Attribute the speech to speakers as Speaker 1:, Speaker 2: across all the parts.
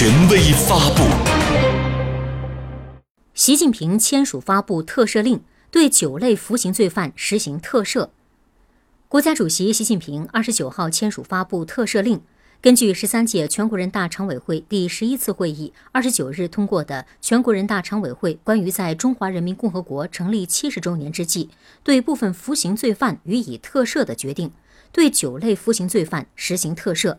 Speaker 1: 权威发布。
Speaker 2: 习近平签署发布特赦令，对九类服刑罪犯实行特赦。国家主席习近平二十九号签署发布特赦令。根据十三届全国人大常委会第十一次会议二十九日通过的《全国人大常委会关于在中华人民共和国成立七十周年之际对部分服刑罪犯予以特赦的决定》，对九类服刑罪犯实行特赦。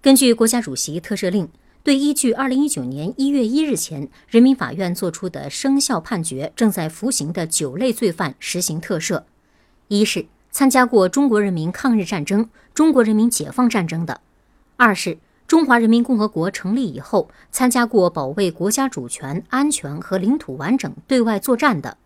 Speaker 2: 根据国家主席特赦令，对依据二零一九年一月一日前人民法院作出的生效判决正在服刑的九类罪犯实行特赦：一是参加过中国人民抗日战争、中国人民解放战争的。二是中华人民共和国成立以后参加过保卫国家主权、安全和领土完整对外作战的；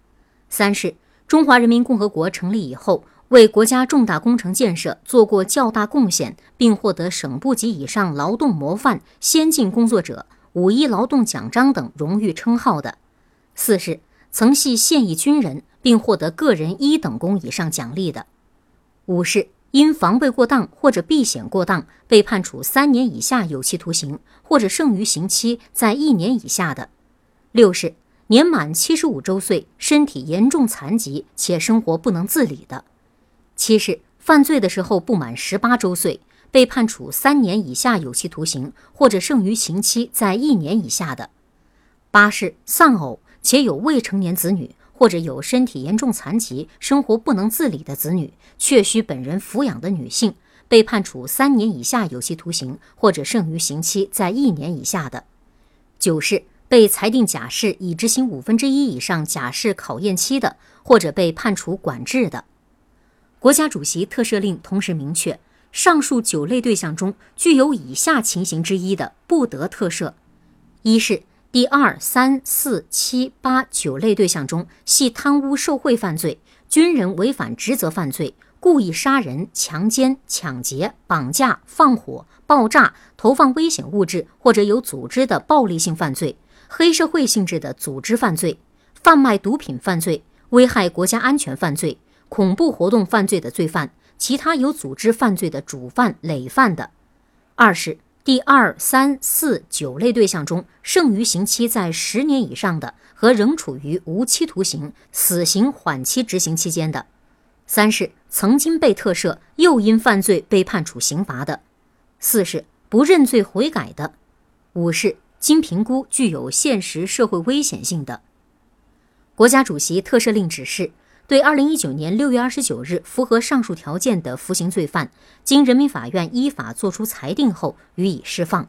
Speaker 2: 三是中华人民共和国成立以后为国家重大工程建设做过较大贡献，并获得省部级以上劳动模范、先进工作者、五一劳动奖章等荣誉称号的；四是曾系现役军人并获得个人一等功以上奖励的；五是。因防卫过当或者避险过当被判处三年以下有期徒刑，或者剩余刑期在一年以下的；六是年满七十五周岁、身体严重残疾且生活不能自理的；七是犯罪的时候不满十八周岁被判处三年以下有期徒刑，或者剩余刑期在一年以下的；八是丧偶且有未成年子女。或者有身体严重残疾、生活不能自理的子女，确需本人抚养的女性，被判处三年以下有期徒刑，或者剩余刑期在一年以下的；九是被裁定假释已执行五分之一以上假释考验期的，或者被判处管制的。国家主席特赦令同时明确，上述九类对象中具有以下情形之一的，不得特赦：一是。第二、三、四、七、八、九类对象中，系贪污受贿犯罪、军人违反职责犯罪、故意杀人、强奸、抢劫、绑架、放火、爆炸、投放危险物质或者有组织的暴力性犯罪、黑社会性质的组织犯罪、贩卖毒品犯罪、危害国家安全犯罪、恐怖活动犯罪的罪犯，其他有组织犯罪的主犯、累犯的。二是。第二、三、四、九类对象中，剩余刑期在十年以上的和仍处于无期徒刑、死刑缓期执行期间的；三是曾经被特赦又因犯罪被判处刑罚的；四是不认罪悔改的；五是经评估具有现实社会危险性的。国家主席特赦令指示。对二零一九年六月二十九日符合上述条件的服刑罪犯，经人民法院依法作出裁定后予以释放。